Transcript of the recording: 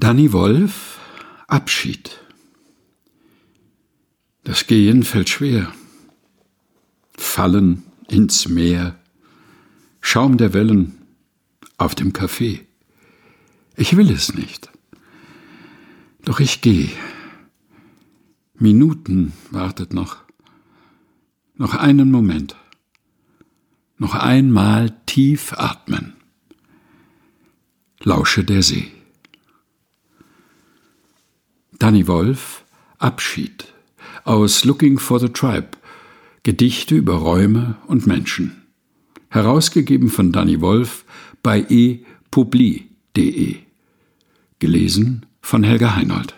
Danny Wolf Abschied Das Gehen fällt schwer. Fallen ins Meer, Schaum der Wellen auf dem Café. Ich will es nicht. Doch ich geh. Minuten wartet noch. Noch einen Moment. Noch einmal tief atmen. Lausche der See. Danny Wolf Abschied aus Looking for the Tribe Gedichte über Räume und Menschen. Herausgegeben von Danny Wolf bei epubli.de. Gelesen von Helga Heinold.